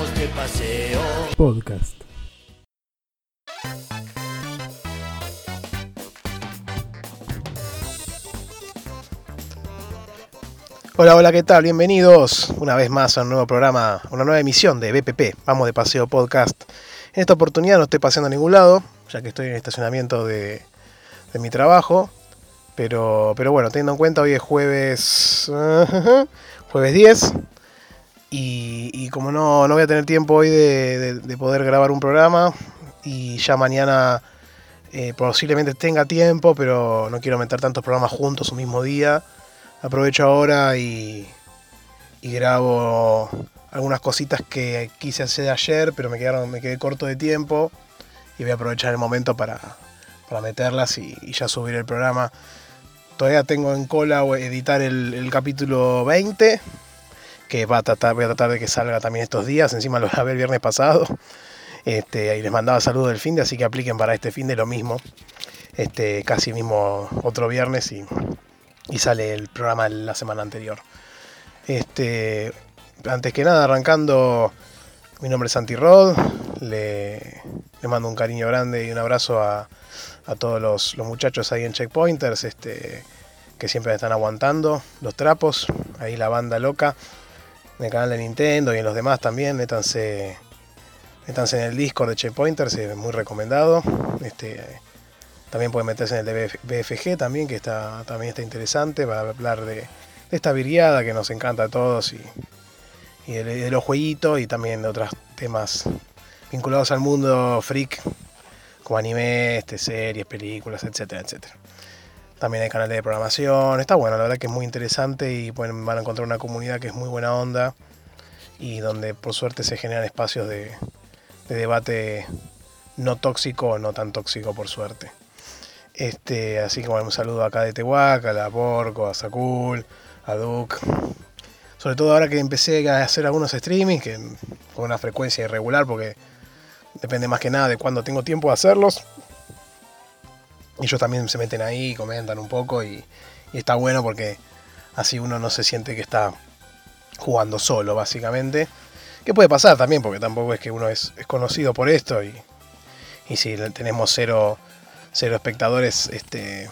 vamos de paseo. Podcast. Hola, hola, ¿qué tal? Bienvenidos una vez más a un nuevo programa, una nueva emisión de BPP, Vamos de Paseo Podcast. En esta oportunidad no estoy paseando a ningún lado, ya que estoy en el estacionamiento de, de mi trabajo. Pero, pero bueno, teniendo en cuenta, hoy es jueves, jueves 10. Y, como no, no voy a tener tiempo hoy de, de- de poder grabar un programa, y ya mañana eh, posiblemente tenga tiempo, pero no quiero meter tantos programas juntos un mismo día. Aprovecho ahora y, y grabo algunas cositas que quise hacer ayer, pero me, quedaron, me quedé corto de tiempo. Y voy a aprovechar el momento para, para meterlas y, ya subir el programa. Todavía tengo en cola editar el capítulo 20, que va a tratar, voy a tratar de que salga también estos días. Encima lo grabé el viernes pasado. Este, y les mandaba saludos del fin de, así que apliquen para este fin de lo mismo. Este, casi mismo otro viernes y, y sale el programa la semana anterior. Este, antes que nada, arrancando, mi nombre es Santi Rod. Le, le mando un cariño grande y un abrazo a, a todos los, los muchachos ahí en Checkpointers, este, que siempre me están aguantando los trapos. Ahí la banda loca en el canal de Nintendo y en los demás también. Métanse, métanse en el Discord de Checkpointers, es muy recomendado. Este, también pueden meterse en el de BF BFG también, que está, también está interesante para hablar de, esta viriada que nos encanta a todos y, y de, de los jueguitos y también de otros temas vinculados al mundo freak, como anime, este, series, películas, etcétera, etcétera. También hay canales de programación, está bueno, la verdad que es muy interesante y pueden, van a encontrar una comunidad que es muy buena onda y donde por suerte se generan espacios de, de debate no tóxico o no tan tóxico por suerte. Este, así que bueno, un saludo acá de Tehuaca, a la Porco, a Sakul, a Duke. Sobre todo ahora que empecé a hacer algunos streamings, que con una frecuencia irregular, porque depende más que nada de cuándo tengo tiempo de hacerlos. Ellos también se meten ahí, comentan un poco y, está bueno porque así uno no se siente que está jugando solo, básicamente. Que puede pasar también, porque tampoco es que uno es, es conocido por esto y, y si tenemos cero, cero espectadores, este,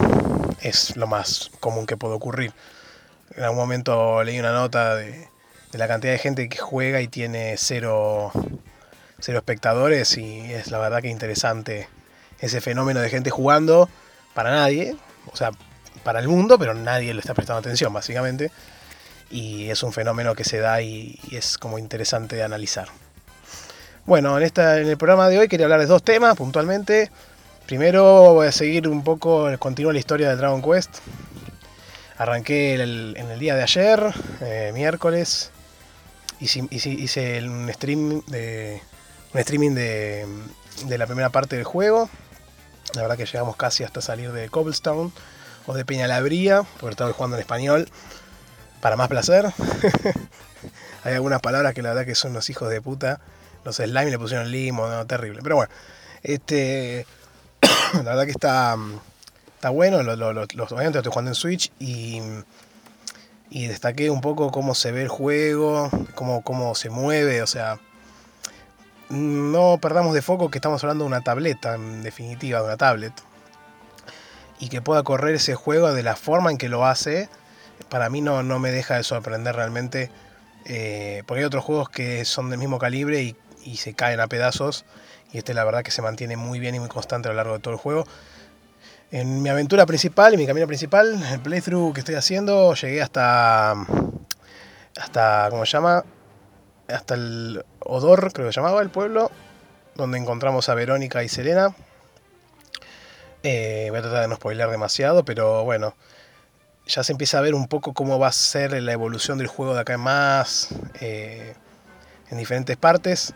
es lo más común que puede ocurrir. En algún momento leí una nota de, de la cantidad de gente que juega y tiene cero, cero espectadores y es la verdad que interesante ese fenómeno de gente jugando para nadie, o sea, para el mundo, pero nadie le está prestando atención, básicamente. Y es un fenómeno que se da y, es como interesante de analizar. Bueno, en, esta, en el programa de hoy quería hablar de dos temas puntualmente. Primero voy a seguir un poco, continuar la historia de Dragon Quest. Arranqué en el día de ayer, eh, miércoles. Hice, hice- hice un, stream de, un streaming de, de la primera parte del juego. La verdad que llegamos casi hasta salir de Cobblestone o de Peñalabría, porque estaba jugando en español. Para más placer. Hay algunas palabras que la verdad que son los hijos de puta. Los slime le pusieron limo, no, terrible. Pero bueno, este, la verdad que está, está bueno. Lo- lo- lo- los, obviamente lo estoy jugando en Switch y, y destaqué un poco cómo se ve el juego, cómo, cómo se mueve. O sea, no perdamos de foco que estamos hablando de una tableta, en definitiva, de una tablet. Y que pueda correr ese juego de la forma en que lo hace, para mí no, no me deja de sorprender realmente. eh, porque hay otros juegos que son del mismo calibre y, se caen a pedazos. Y este la verdad que se mantiene muy bien y muy constante a lo largo de todo el juego. En mi aventura principal, en mi camino principal, el playthrough que estoy haciendo, llegué hasta. hasta. ¿cómo se llama? Hasta el Odor, creo que se llamaba el pueblo, donde encontramos a Verónica y Selena. Eh, voy a tratar de no spoiler demasiado, pero bueno, ya se empieza a ver un poco cómo va a ser la evolución del juego de acá en más, eh, en diferentes partes.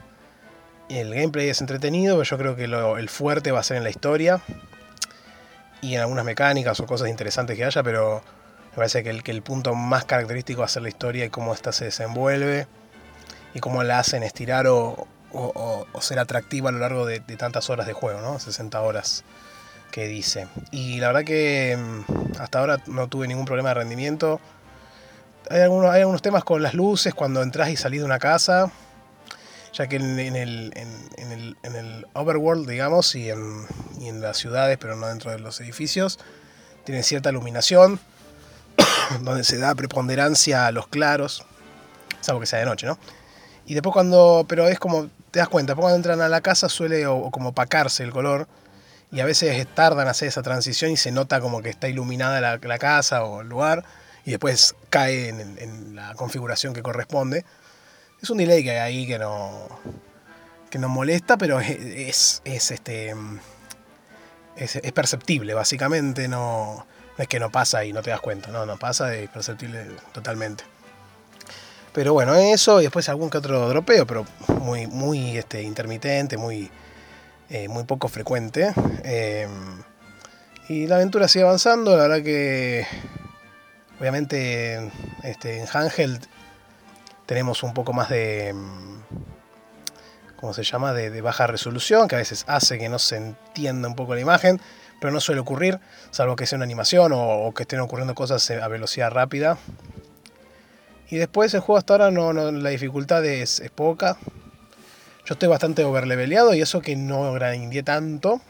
El gameplay es entretenido, pero yo creo que el fuerte va a ser en la historia y en algunas mecánicas o cosas interesantes que haya, pero me parece que el, que el punto más característico va a ser la historia y cómo ésta se desenvuelve y cómo la hacen estirar o, ser atractiva a lo largo de, tantas horas de juego, ¿no? 60 horas que dice. Y la verdad que mm, hasta ahora no tuve ningún problema de rendimiento. Hay algunos, hay algunos temas con las luces cuando entras y salís de una casa ya que en, el, en, el, en, el, overworld, digamos, y en, y en las ciudades, pero no dentro de los edificios, tienen cierta iluminación, donde se da preponderancia a los claros, salvo que sea de noche, ¿no? Y después cuando, pero es como, te das cuenta, cuando entran a la casa suele o, como opacarse el color, y a veces tardan en hacer esa transición y se nota como que está iluminada la, la casa o el lugar, y después cae en, en, la configuración que corresponde. Es un delay que hay ahí que no, que no molesta, pero es, es, este, es, es perceptible, básicamente, no, no es que no pasa y no te das cuenta, no, no pasa, es perceptible totalmente. Pero bueno, eso y después algún que otro dropeo, pero muy, muy este, intermitente, muy, eh, muy poco frecuente. Eh, y la aventura sigue avanzando, la verdad que obviamente este, en Handheld tenemos un poco más de, ¿cómo se llama?, de, baja resolución, que a veces hace que no se entienda un poco la imagen, pero no suele ocurrir, salvo que sea una animación o, que estén ocurriendo cosas a velocidad rápida. Y después el juego hasta ahora no, la dificultad es, poca. Yo estoy bastante overleveleado y eso que no grindé tanto.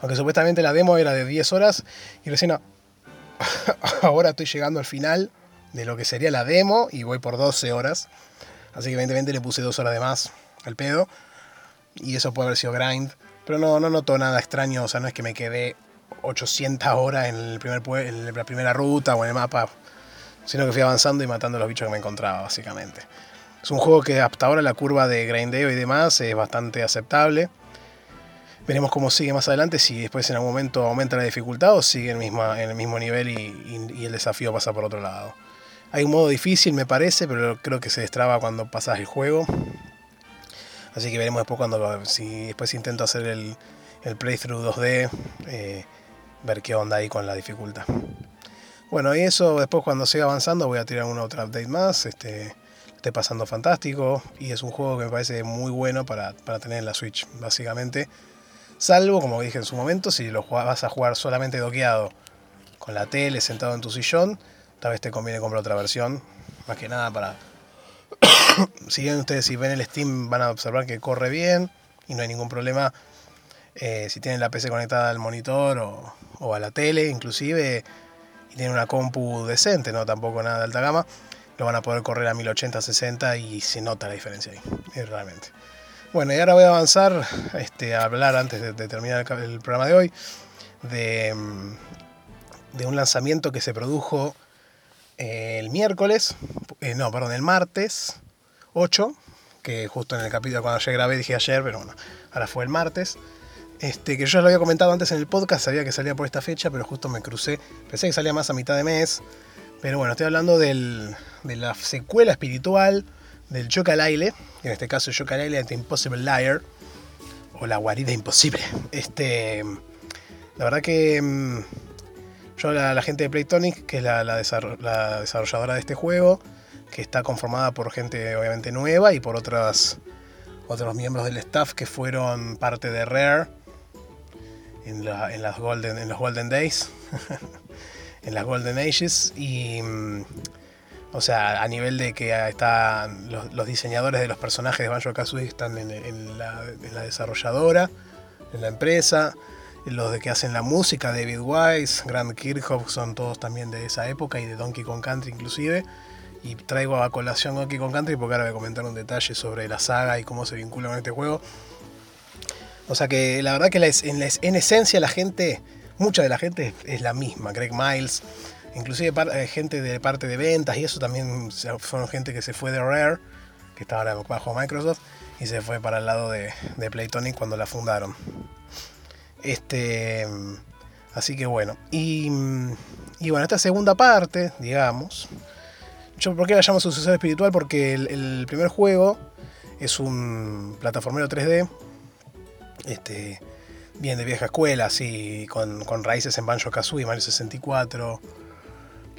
Aunque supuestamente la demo era de 10 horas y recién ahora estoy llegando al final de lo que sería la demo y voy por 12 horas. Así que evidentemente le puse 2 horas de más al pedo. Y eso puede haber sido grind. Pero no, no noto nada extraño, o sea, no es que me quedé 800 horas en, el primer, en la primera ruta o en el mapa, sino que fui avanzando y matando a los bichos que me encontraba, básicamente. Es un juego que hasta ahora la curva de grindeo y demás es bastante aceptable. Veremos cómo sigue más adelante, si después en algún momento aumenta la dificultad o sigue en en el mismo nivel y, y el desafío pasa por otro lado. Hay un modo difícil, me parece, pero creo que se destraba cuando pasas el juego. Así que veremos después cuando si después intento hacer el, el playthrough 2D, eh, ver qué onda ahí con la dificultad. Bueno, y eso después cuando siga avanzando voy a tirar una otra update más. Este, esté pasando fantástico y es un juego que me parece muy bueno para, para tener en la Switch, básicamente. Salvo, como dije en su momento, si lo vas a jugar solamente doqueado con la tele, sentado en tu sillón, tal vez te conviene comprar otra versión. Más que nada para si bien ustedes si ven el Steam van a observar que corre bien y no hay ningún problema. Eh, si tienen la PC conectada al monitor o, a la tele inclusive tienen una compu decente, no tampoco nada de alta gama, lo van a poder correr a 1080-60 y se nota la diferencia ahí, eh, realmente. Bueno, y ahora voy a avanzar este, a hablar antes de, terminar el, programa de hoy de, de un lanzamiento que se produjo el miércoles, eh, no, perdón, el martes 8, que justo en el capítulo cuando ayer grabé dije ayer, pero bueno, ahora fue el martes. Este, que yo ya lo había comentado antes en el podcast, sabía que salía por esta fecha, pero justo me crucé. Pensé que salía más a mitad de mes. Pero bueno, estoy hablando de la secuela espiritual del Chocalaile, en este caso Chocalaile The Impossible Liar, o la guarida imposible. Este, la verdad que mm, yo, la, gente de Playtonic, que es la, desarrolladora de este juego, que está conformada por gente obviamente nueva y por otras, otros miembros del staff que fueron parte de Rare en, las golden, en los Golden Days, en las Golden Ages. Y. Mm, o sea, a nivel de que están los, diseñadores de los personajes de Banjo Kazooie están en, la, en la desarrolladora, en la empresa los de que hacen la música, David Wise, Grant Kirchhoff, son todos también de esa época y de Donkey Kong Country inclusive. Y traigo a colación Donkey Kong Country porque ahora voy a comentar un detalle sobre la saga y cómo se vincula con este juego. O sea que la verdad que en, esencia la gente, mucha de la gente es, la misma. Greg Miles, inclusive eh, gente de parte de ventas y eso también fueron gente que se fue de Rare, que estaba bajo Microsoft, y se fue para el lado de, Playtonic cuando la fundaron. Este, así que bueno. Y, bueno, esta segunda parte, digamos. Yo, ¿Por qué la llamo sucesor espiritual? Porque el, primer juego es un plataformero 3D. Este, bien de vieja escuela, así, con, raíces en Banjo Kazooie, Mario 64.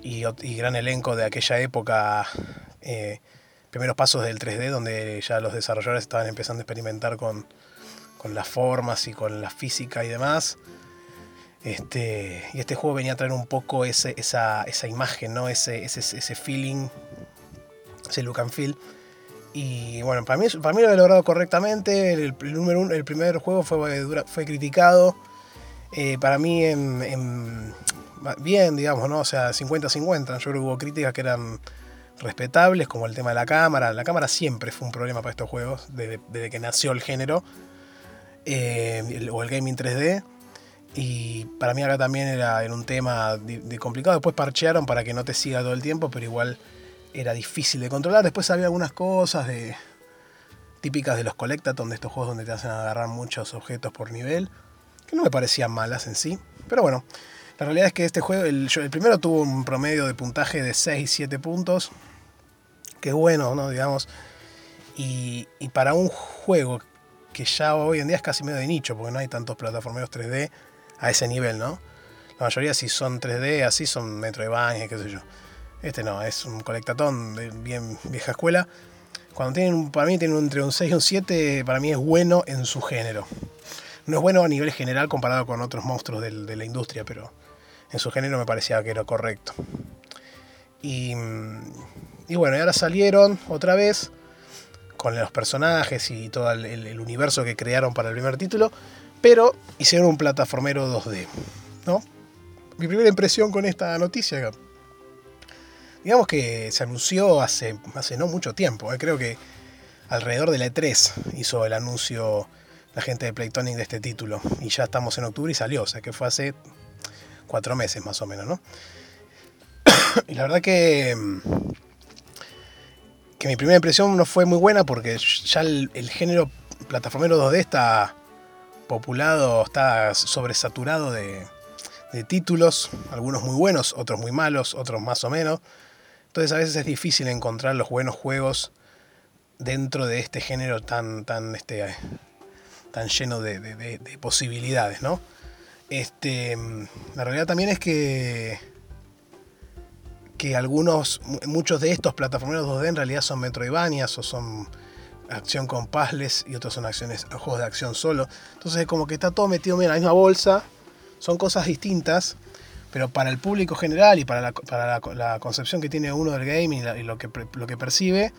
Y, y, gran elenco de aquella época. Eh, primeros pasos del 3D, donde ya los desarrolladores estaban empezando a experimentar con, las formas y con la física y demás. Este, y este juego venía a traer un poco esa, imagen, ¿no? ese, ese, feeling, ese look and feel Y bueno, para mí, para mí lo he logrado correctamente. El, número uno, el primer juego fue, fue criticado. Eh, para mí, en, bien, digamos, ¿no? O sea, 50-50. Yo creo hubo críticas que eran respetables, como el tema de la cámara. La cámara siempre fue un problema para estos juegos, desde, que nació el género, eh, o el gaming 3D. Y para mí acá también era en un tema de, complicado. Después parchearon para que no te siga todo el tiempo, pero igual era difícil de controlar. Después había algunas cosas de típicas de los Collectathon, de estos juegos donde te hacen agarrar muchos objetos por nivel, que no me parecían malas en sí. Pero bueno, la realidad es que este juego, el, primero tuvo un promedio de puntaje de 6, 7 puntos, que es bueno, ¿no? Digamos. Y, y para un juego que ya hoy en día es casi medio de nicho, porque no hay tantos plataformeros 3D a ese nivel, ¿no? La mayoría si son 3D, así son Metroidvania, qué sé yo. Este no, es un colectatón de bien vieja escuela. Cuando tienen, para mí tienen entre un 6 y un 7, para mí es bueno en su género. No es bueno a nivel general comparado con otros monstruos de la industria, pero en su género me parecía que era correcto. Y, y bueno, y ahora salieron otra vez con los personajes y todo el universo que crearon para el primer título pero hicieron un plataformero 2D, ¿no? Mi primera impresión con esta noticia, digamos que se anunció hace, hace no mucho tiempo, ¿eh? creo que alrededor de la E3 hizo el anuncio la gente de Playtonic de este título, y ya estamos en octubre y salió, o sea que fue hace cuatro meses más o menos, ¿no? y la verdad que que mi primera impresión no fue muy buena porque ya el, género plataformero 2D está populado, está sobresaturado de, de títulos, algunos muy buenos, otros muy malos, otros más o menos. Entonces a veces es difícil encontrar los buenos juegos dentro de este género tan, tan, este, tan lleno de, de, posibilidades, ¿no? Este, la realidad también es que, que algunos, muchos de estos plataformeros 2D en realidad son Metroidvanias o son acción con puzzles y otros son acciones, juegos de acción solo. Entonces es como que está todo metido en la misma bolsa. Son cosas distintas, pero para el público general y para la, para la, concepción que tiene uno del gaming y, lo, que, lo que percibe,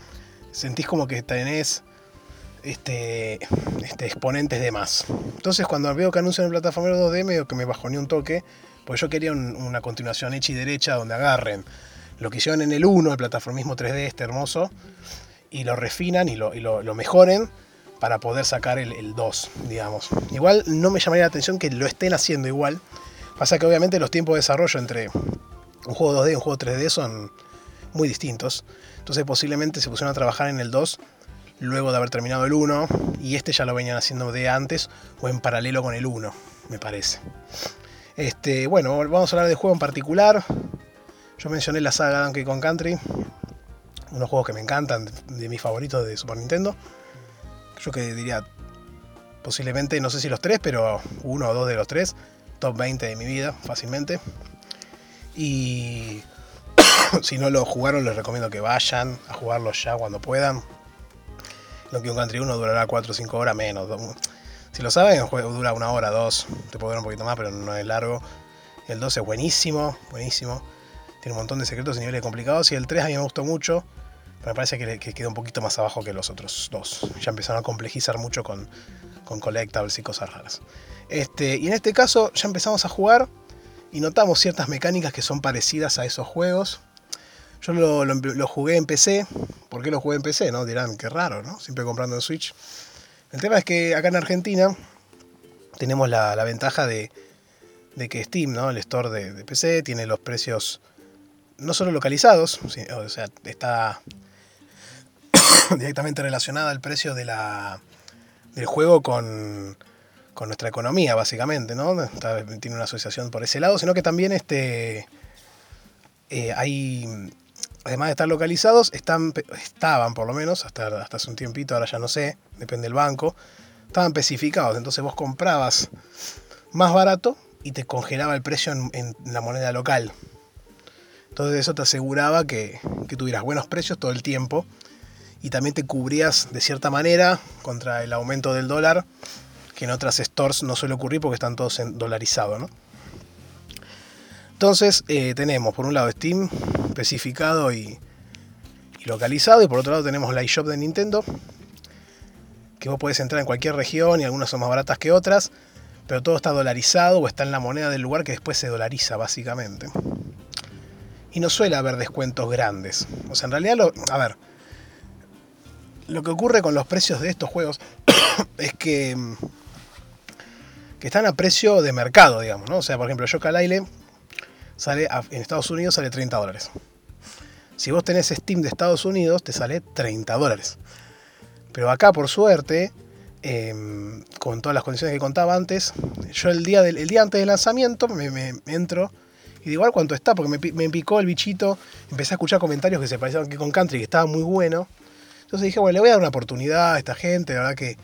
sentís como que tenés este, este, exponentes de más. Entonces cuando veo que anuncian el plataforma 2D, medio que me bajó ni un toque, porque yo quería una continuación hecha y derecha donde agarren lo que hicieron en el 1, el plataformismo 3D este hermoso, y lo refinan y lo, mejoren para poder sacar el, 2, digamos. Igual no me llamaría la atención que lo estén haciendo igual. Pasa que obviamente los tiempos de desarrollo entre un juego 2D y un juego 3D son muy distintos. Entonces posiblemente se pusieron a trabajar en el 2 luego de haber terminado el 1 y este ya lo venían haciendo de antes o en paralelo con el 1, me parece. Este, bueno, vamos a hablar de juego en particular. Yo mencioné la saga Donkey Kong Country, unos juegos que me encantan, de mis favoritos de Super Nintendo. Yo que diría, posiblemente, no sé si los tres, pero uno o dos de los tres, top 20 de mi vida, fácilmente. Y si no lo jugaron, les recomiendo que vayan a jugarlo ya cuando puedan. Lo que un Country 1 durará 4 o 5 horas menos. Si lo saben, el juego dura una hora, dos. Te puede durar un poquito más, pero no es largo. El 2 es buenísimo, buenísimo. Tiene un montón de secretos y niveles complicados. Y el 3 a mí me gustó mucho me parece que, que, queda un poquito más abajo que los otros dos. Ya empezaron a complejizar mucho con, con collectables y cosas raras. Este, y en este caso ya empezamos a jugar y notamos ciertas mecánicas que son parecidas a esos juegos. Yo lo, jugué en PC. ¿Por qué lo jugué en PC? ¿no? Dirán, qué raro, ¿no? Siempre comprando en Switch. El tema es que acá en Argentina tenemos la, ventaja de, de, que Steam, ¿no? el store de, de, PC, tiene los precios no solo localizados, o sea, está directamente relacionada al precio de la, del juego con, con nuestra economía, básicamente, ¿no? tiene una asociación por ese lado, sino que también este, eh, hay, además de estar localizados, están, estaban por lo menos, hasta, hasta hace un tiempito, ahora ya no sé, depende del banco, estaban especificados, entonces vos comprabas más barato y te congelaba el precio en, en la moneda local. Entonces eso te aseguraba que, que tuvieras buenos precios todo el tiempo y también te cubrías de cierta manera contra el aumento del dólar, que en otras stores no suele ocurrir porque están todos en dolarizado. ¿no? Entonces eh, tenemos por un lado Steam especificado y, localizado. Y por otro lado tenemos la eShop de Nintendo, que vos podés entrar en cualquier región y algunas son más baratas que otras, pero todo está dolarizado o está en la moneda del lugar que después se dolariza básicamente. Y no suele haber descuentos grandes. O sea, en realidad, a ver, lo que ocurre con los precios de estos juegos es que, que están a precio de mercado, digamos, ¿no? O sea, por ejemplo, Yoka sale en Estados Unidos sale 30 dólares. Si vos tenés Steam de Estados Unidos, te sale 30 dólares. Pero acá, por suerte, em, con todas las condiciones que contaba antes, yo el día, del, día antes del lanzamiento me, entro y digo, igual cuánto está, porque me, me, picó el bichito, empecé a escuchar comentarios que se parecían que con Country, que estaba muy bueno. Entonces dije, bueno, le voy a dar una oportunidad a esta gente, la verdad que,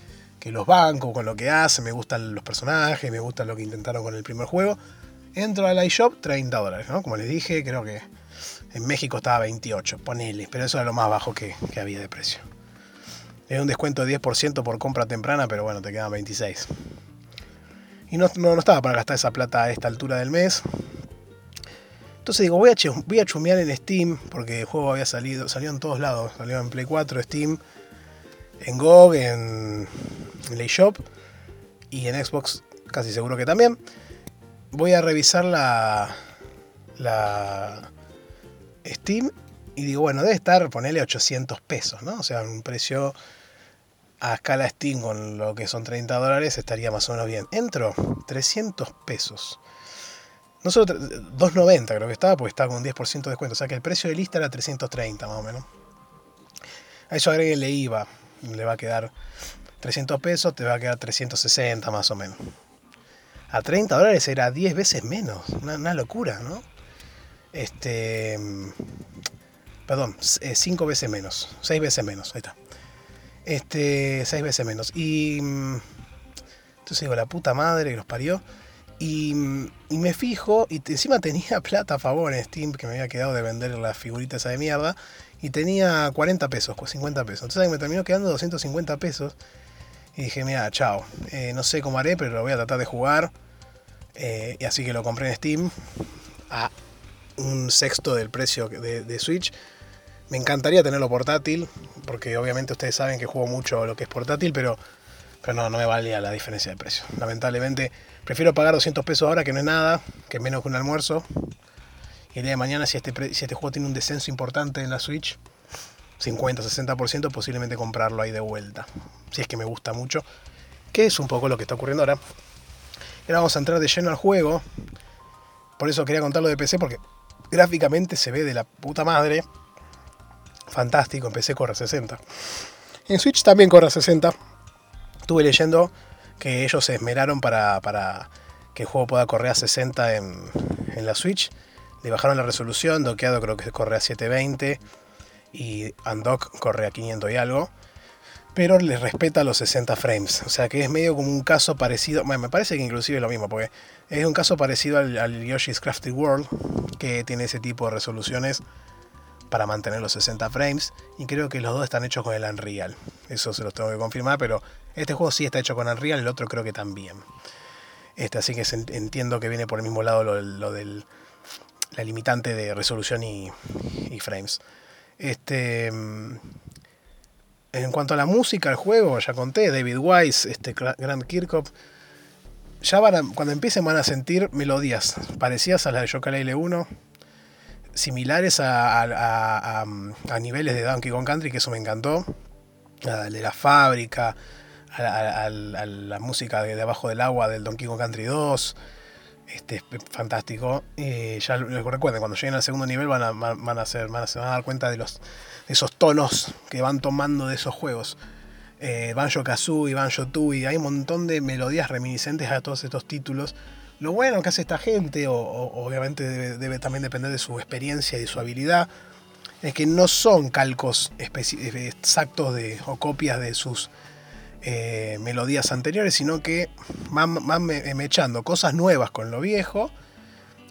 que los bancos con lo que hacen, me gustan los personajes, me gusta lo que intentaron con el primer juego. Entro al iShop, 30 dólares, ¿no? Como les dije, creo que en México estaba 28, ponele, pero eso era lo más bajo que, había de precio. Era un descuento de 10% por compra temprana, pero bueno, te quedan 26. Y no, no, estaba para gastar esa plata a esta altura del mes. Entonces digo, voy a, voy a chumear en Steam, porque el juego había salido, salió en todos lados. Salió en Play 4, Steam, en GOG, en, en eShop y en Xbox casi seguro que también. Voy a revisar la, la, Steam y digo, bueno, debe estar, ponerle 800 pesos, ¿no? O sea, un precio a escala Steam con lo que son 30 dólares estaría más o menos bien. Entro, 300 pesos. No solo 2.90 creo que estaba, porque estaba con un 10% de descuento. O sea que el precio de lista era 330 más o menos. A eso le IVA. Le va a quedar 300 pesos, te va a quedar 360 más o menos. A 30 dólares era 10 veces menos. una locura, ¿no? Este. Perdón, 5 veces menos. 6 veces menos. Ahí está. Este. 6 veces menos. Y. Entonces digo, la puta madre que los parió. Y, y, me fijo, y encima tenía plata a favor en Steam, que me había quedado de vender la figurita esa de mierda, y tenía 40 pesos, 50 pesos. Entonces me terminó quedando 250 pesos. Y dije, mira, chao, eh, no sé cómo haré, pero lo voy a tratar de jugar. Eh, y así que lo compré en Steam a un sexto del precio de, Switch. Me encantaría tenerlo portátil, porque obviamente ustedes saben que juego mucho lo que es portátil, pero, pero no, no me valía la diferencia de precio. Lamentablemente, prefiero pagar 200 pesos ahora, que no es nada, que menos que un almuerzo. El día de mañana, si este, si este juego tiene un descenso importante en la Switch, 50, 60%, posiblemente comprarlo ahí de vuelta. Si es que me gusta mucho. Que es un poco lo que está ocurriendo ahora. Ahora vamos a entrar de lleno al juego. Por eso quería contarlo de PC, porque Gráficamente se ve de la puta madre. Fantástico, empecé corre 60. En Switch también corre 60. Estuve leyendo que ellos se esmeraron para, que el juego pueda correr a 60 en, en la Switch. Le bajaron la resolución, doqueado creo que corre a 720 y Undock corre a 500 y algo pero les respeta los 60 frames. O sea que es medio como un caso parecido, me parece que inclusive es lo mismo, porque es un caso parecido al, Yoshi's Crafted World, que tiene ese tipo de resoluciones para mantener los 60 frames, y creo que los dos están hechos con el Unreal. Eso se los tengo que confirmar, pero este juego sí está hecho con Unreal, el otro creo que también. Este, así que entiendo que viene por el mismo lado lo, del la limitante de resolución y, y frames. Este en cuanto a la música, el juego, ya conté, David Wise, este Grant Kirkhope, ya van cuando empiecen van a sentir melodías parecidas a las de Yooka-Laylee 1, similares a, niveles de Donkey Kong Country, que eso me encantó, de la fábrica, a, la música de, abajo del agua del Donkey Kong Country 2, este, es fantástico. Y ya recuerden, cuando lleguen al segundo nivel van a, van a, hacer, van a, se van a dar cuenta de los esos tonos que van tomando de esos juegos. Eh, Banjo Kazooie, Banjo Tooie, hay un montón de melodías reminiscentes a todos estos títulos. Lo bueno que hace esta gente, o, obviamente debe, también depender de su experiencia y de su habilidad, es que no son calcos exactos de, o copias de sus eh, melodías anteriores, sino que van, van, echando cosas nuevas con lo viejo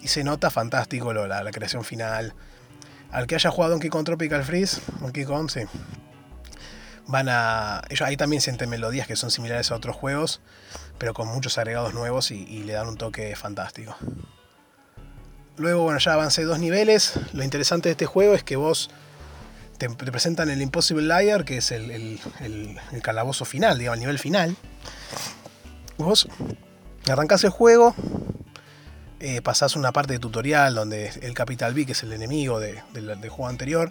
y se nota fantástico la, creación final al que haya jugado Donkey Kong Tropical Freeze, Donkey Kong, sí. Van a. Ellos ahí también sienten melodías que son similares a otros juegos, pero con muchos agregados nuevos y, le dan un toque fantástico. Luego, bueno, ya avancé dos niveles. Lo interesante de este juego es que vos te, presentan el Impossible Liar, que es el, calabozo final, digamos, el nivel final. Vos arrancás el juego, eh, pasás una parte de tutorial donde el Capital B, que es el enemigo del juego anterior,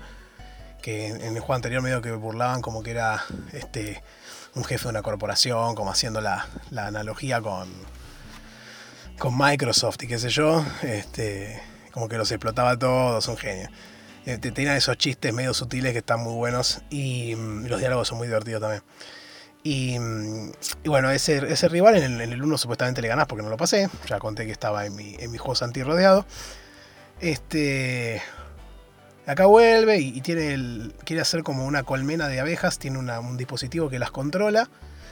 que en, el juego anterior medio que burlaban como que era este un jefe de una corporación, como haciendo la, analogía con, con Microsoft y qué sé yo, este, como que los explotaba todos, un genio. Te tiran esos chistes medio sutiles que están muy buenos y, mm, los diálogos son muy divertidos también. Y, mm, bueno, ese, ese rival en el, 1 supuestamente le ganás porque no lo pasé. Ya conté que estaba en mi, en mis juegos anti-rodeado. Este. Acá vuelve y, tiene el, quiere hacer como una colmena de abejas. Tiene un dispositivo que las controla.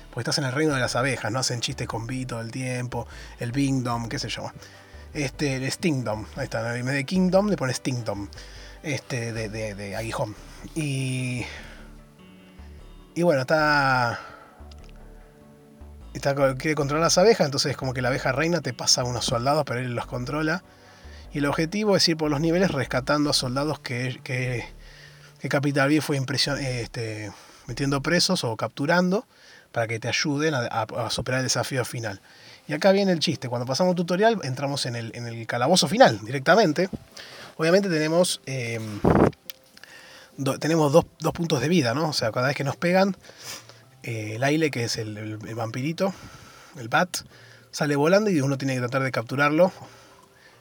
Porque estás en el reino de las abejas, no hacen chistes con B todo el tiempo. El Bingdom, qué sé yo. Este, el Stingdom. Ahí está, en vez de Kingdom le pone Stingdom este, de, aguijón. Y, y bueno, está, está quiere controlar las abejas, entonces como que la abeja reina te pasa a unos soldados, pero él los controla. Y el objetivo es ir por los niveles rescatando a soldados que, que, que Capital B fue este, metiendo presos o capturando para que te ayuden a, superar el desafío final. Y acá viene el chiste, cuando pasamos tutorial entramos en el, en el calabozo final directamente. Obviamente tenemos, em, tenemos dos, puntos de vida, ¿no? O sea, cada vez que nos pegan, eh, el aire, que es el, vampirito, el bat, sale volando y uno tiene que tratar de capturarlo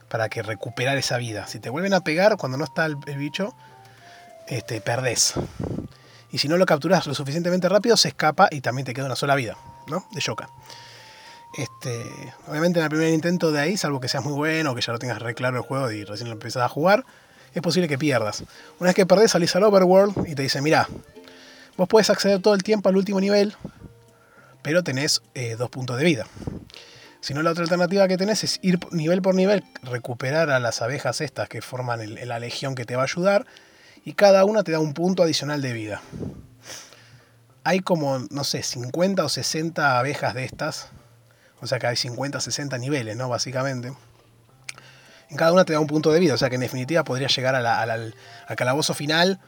para que recuperar esa vida. Si te vuelven a pegar cuando no está el, bicho, este, perdés. Y si no lo capturas lo suficientemente rápido, se escapa y también te queda una sola vida, ¿no? De Yoka. Este, obviamente en el primer intento de ahí, salvo que seas muy bueno, que ya lo tengas re claro el juego y recién lo empiezas a jugar, es posible que pierdas. Una vez que perdés, salís al overworld y te dice, mira, vos puedes acceder todo el tiempo al último nivel, pero tenés eh, dos puntos de vida. Si no, la otra alternativa que tenés es ir nivel por nivel, recuperar a las abejas estas que forman la legión que te va a ayudar, y cada una te da un punto adicional de vida. Hay como, no sé, 50 o 60 abejas de estas, o sea que hay 50, 60 niveles, ¿no? Básicamente. En cada una te da un punto de vida, o sea que en definitiva podría llegar al calabozo final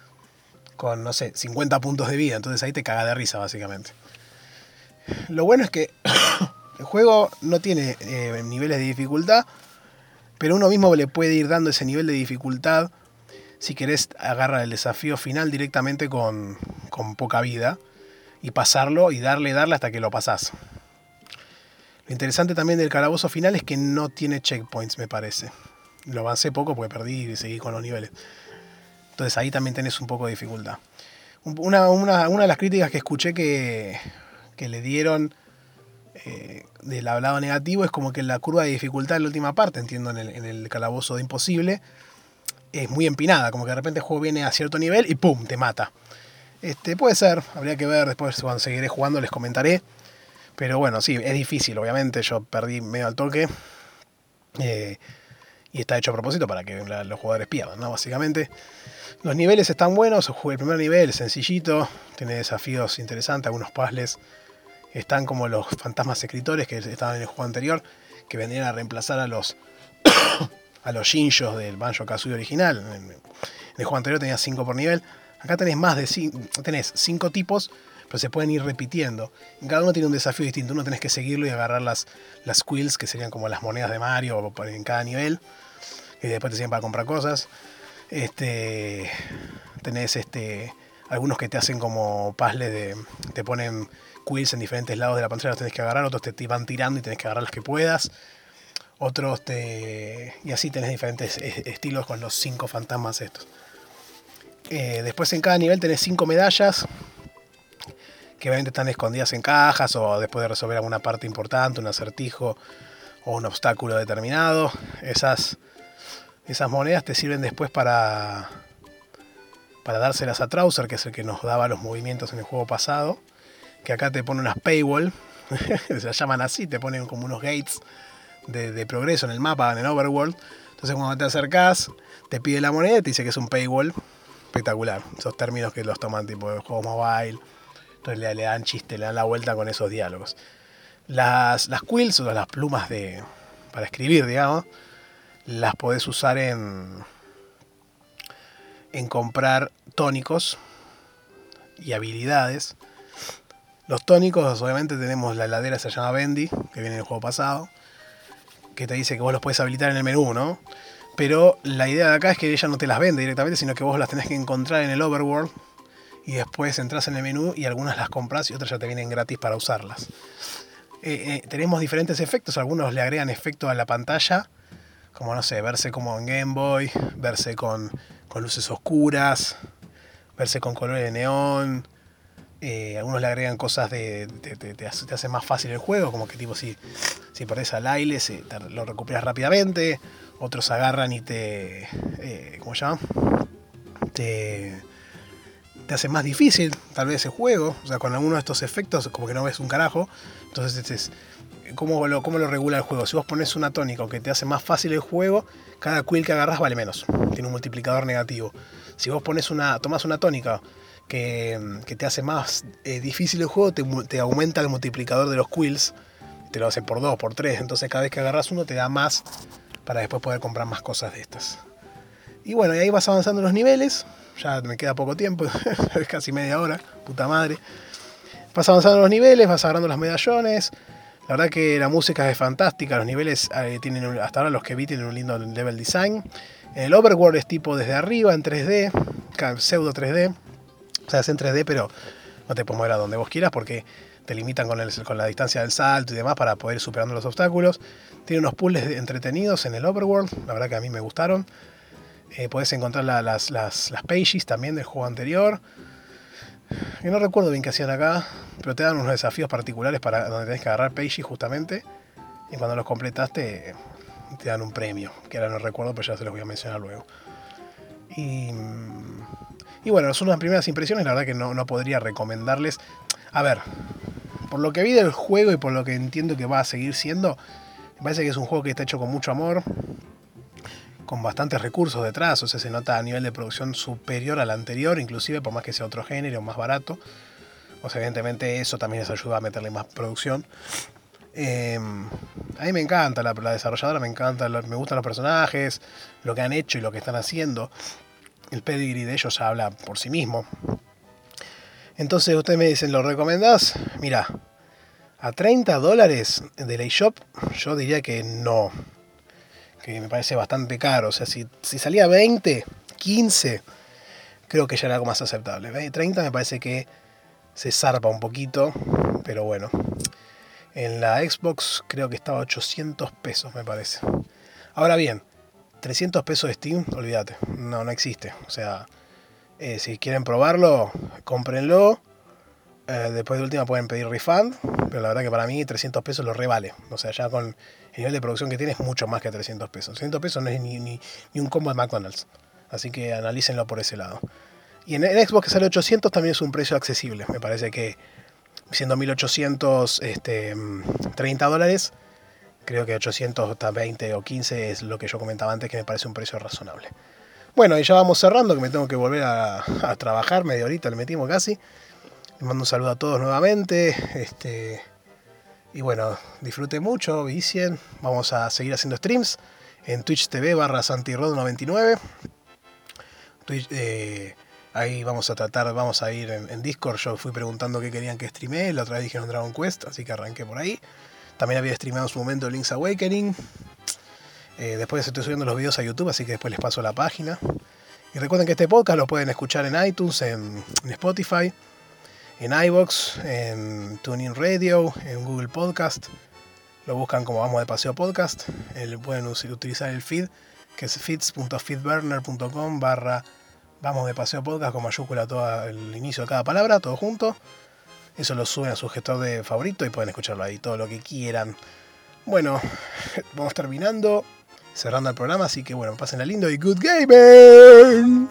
con, no sé, 50 puntos de vida. Entonces ahí te caga de risa, básicamente. Lo bueno es que el juego no tiene eh, niveles de dificultad, pero uno mismo le puede ir dando ese nivel de dificultad si querés agarrar el desafío final directamente con, con poca vida y pasarlo y darle, darle hasta que lo pasás. Lo interesante también del calabozo final es que no tiene checkpoints, me parece. Lo avancé poco porque perdí y seguí con los niveles. Entonces ahí también tenés un poco de dificultad. Una, de las críticas que escuché que, le dieron eh, del hablado negativo es como que la curva de dificultad en la última parte, entiendo, en el, calabozo de imposible, es muy empinada, como que de repente el juego viene a cierto nivel y ¡pum! te mata. Este, puede ser, habría que ver después cuando seguiré jugando les comentaré. Pero bueno, sí, es difícil, obviamente. Yo perdí medio al toque. Eh, y está hecho a propósito para que los jugadores pierdan, ¿no? Básicamente. Los niveles están buenos. El primer nivel sencillito. Tiene desafíos interesantes, algunos puzzles. Están como los fantasmas escritores que estaban en el juego anterior. Que vendrían a reemplazar a los. a los Shinjos del Banjo Kazooie original. En el juego anterior tenía 5 por nivel. Acá tenés más de 5. Tenés 5 tipos pero se pueden ir repitiendo. cada uno tiene un desafío distinto. Uno tenés que seguirlo y agarrar las, las quills, que serían como las monedas de Mario en cada nivel. Y después te sirven para comprar cosas. Este, tenés este, algunos que te hacen como puzzle de. te ponen quills en diferentes lados de la pantalla, los tenés que agarrar, otros te, van tirando y tenés que agarrar los que puedas. Otros te. y así tenés diferentes estilos con los cinco fantasmas estos. Eh, después en cada nivel tenés cinco medallas que obviamente están escondidas en cajas o después de resolver alguna parte importante, un acertijo o un obstáculo determinado. Esas, esas monedas te sirven después para, para dárselas a Trouser, que es el que nos daba los movimientos en el juego pasado. Que acá te pone unas paywall, se llaman así, te ponen como unos gates de, progreso en el mapa, en el overworld. Entonces cuando te acercás, te pide la moneda y te dice que es un paywall. Espectacular. Esos términos que los toman tipo de juego mobile entonces le, dan chiste, le dan la vuelta con esos diálogos. Las, las quills o las plumas de, para escribir, digamos, las podés usar en, en comprar tónicos y habilidades. Los tónicos, obviamente tenemos la heladera, se llama Bendy, que viene en el juego pasado, que te dice que vos los puedes habilitar en el menú, ¿no? Pero la idea de acá es que ella no te las vende directamente, sino que vos las tenés que encontrar en el overworld y después entras en el menú y algunas las compras y otras ya te vienen gratis para usarlas. Eh, eh, tenemos diferentes efectos, algunos le agregan efecto a la pantalla, como no sé, verse como en Game Boy, verse con, con luces oscuras, verse con colores de neón. Eh, algunos le agregan cosas de. Te, hace, más fácil el juego, como que tipo si, si perdés al aire, lo recuperas rápidamente. Otros agarran y te. ¿Cómo se llama? Te, te hace más difícil, tal vez, el juego. O sea, con alguno de estos efectos, como que no ves un carajo. Entonces, este es, ¿cómo, lo, ¿cómo lo regula el juego? Si vos pones una tónica que te hace más fácil el juego, cada quill que agarras vale menos. Tiene un multiplicador negativo. Si vos pones una, tomas una tónica que, te hace más eh, difícil el juego, te, aumenta el multiplicador de los quills. Te lo hace por 2, por 3. Entonces cada vez que agarras uno te da más para después poder comprar más cosas de estas. Y bueno, y ahí vas avanzando los niveles. Ya me queda poco tiempo, es casi media hora, puta madre. Vas avanzando los niveles, vas agarrando los medallones. La verdad que la música es fantástica, los niveles eh, tienen, hasta ahora los que vi tienen un lindo level design. El overworld es tipo desde arriba en 3D, pseudo 3D. O sea, es en 3D, pero no te puedes mover a donde vos quieras porque te limitan con, con la distancia del salto y demás para poder ir superando los obstáculos. Tiene unos puzzles entretenidos en el overworld, la verdad que a mí me gustaron. Eh, puedes encontrar las, las, las pages también del juego anterior. Que no recuerdo bien qué hacían acá, pero te dan unos desafíos particulares para donde tenés que agarrar pages justamente. Y cuando los completaste, te dan un premio, que ahora no recuerdo, pero ya se los voy a mencionar luego. Y, y bueno, son unas primeras impresiones, la verdad que no, no podría recomendarles. A ver, por lo que vi del juego y por lo que entiendo que va a seguir siendo, me parece que es un juego que está hecho con mucho amor, con bastantes recursos detrás, o sea, se nota a nivel de producción superior al anterior, inclusive por más que sea otro género, más barato. O sea, evidentemente eso también les ayuda a meterle más producción. Em, a mí me encanta la, desarrolladora, me encanta, me gustan los personajes, lo que han hecho y lo que están haciendo. El pedigree de ellos habla por sí mismo. Entonces ustedes me dicen, ¿lo recomendás? Mira, a 30 dólares de la eShop, yo diría que no. Que me parece bastante caro. O sea, si, si salía 20, 15, creo que ya era algo más aceptable. 30 me parece que se zarpa un poquito, pero bueno. En la Xbox creo que estaba 800 pesos, me parece. Ahora bien, 300 pesos de Steam, olvídate, no, no existe. O sea, eh, si quieren probarlo, cómprenlo. Eh, después de última pueden pedir refund, pero la verdad que para mí 300 pesos lo revale. O sea, ya con el nivel de producción que tiene es mucho más que 300 pesos. 300 pesos no es ni, ni, un combo de McDonald's. Así que analícenlo por ese lado. Y en, en Xbox que sale 800 también es un precio accesible. Me parece que siendo 1830 este, dólares, creo que 820 o 15 es lo que yo comentaba antes, que me parece un precio razonable. Bueno, y ya vamos cerrando, que me tengo que volver a, trabajar, media horita le metimos casi. Les mando un saludo a todos nuevamente. Este, y bueno, disfrute mucho, vicien. Vamos a seguir haciendo streams en Twitch TV barra Santirod99. Twitch, eh, Ahí vamos a tratar, vamos a ir en, Discord. Yo fui preguntando qué querían que streame. La otra vez dijeron Dragon Quest, así que arranqué por ahí. También había streameado en su momento Link's Awakening. Eh, después estoy subiendo los videos a YouTube, así que después les paso la página. Y recuerden que este podcast lo pueden escuchar en iTunes, en, Spotify, en iBox, en TuneIn Radio, en Google Podcast. Lo buscan como Vamos de Paseo Podcast. Eh, pueden utilizar el feed, que es feeds.feedburner.com barra Vamos de paseo podcast con mayúscula todo el inicio de cada palabra, todo junto. Eso lo suben a su gestor de favorito y pueden escucharlo ahí, todo lo que quieran. Bueno, vamos terminando, cerrando el programa, así que bueno, pasen lindo y good gaming.